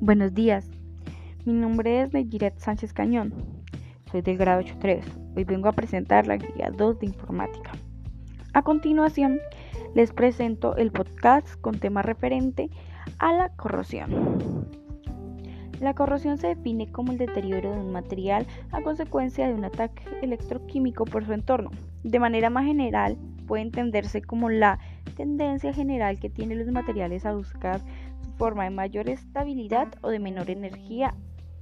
Buenos días, mi nombre es Negiret Sánchez Cañón, soy del grado 8.3. Hoy vengo a presentar la guía 2 de informática. A continuación, les presento el podcast con tema referente a la corrosión. La corrosión se define como el deterioro de un material a consecuencia de un ataque electroquímico por su entorno. De manera más general, puede entenderse como la tendencia general que tienen los materiales a buscar forma de mayor estabilidad o de menor energía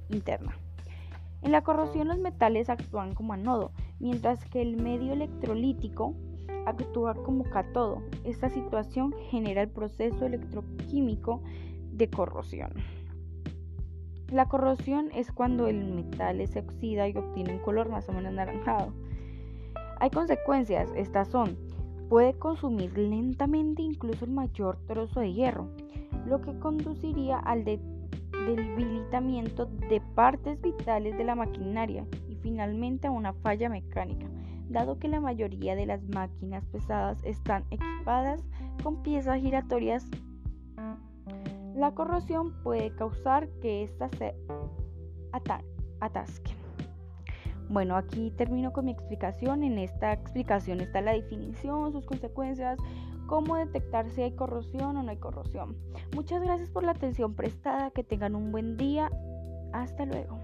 interna. En la corrosión los metales actúan como anodo, mientras que el medio electrolítico actúa como cátodo. Esta situación genera el proceso electroquímico de corrosión. La corrosión es cuando el metal se oxida y obtiene un color más o menos anaranjado. Hay consecuencias, estas son, puede consumir lentamente incluso el mayor trozo de hierro, lo que conduciría al debilitamiento de partes vitales de la maquinaria y finalmente a una falla mecánica, dado que la mayoría de las máquinas pesadas están equipadas con piezas giratorias. La corrosión puede causar que éstas se atasquen. Bueno, aquí termino con mi explicación. En esta explicación está la definición, sus consecuencias, cómo detectar si hay corrosión o no hay corrosión. Muchas gracias por la atención prestada, que tengan un buen día. Hasta luego.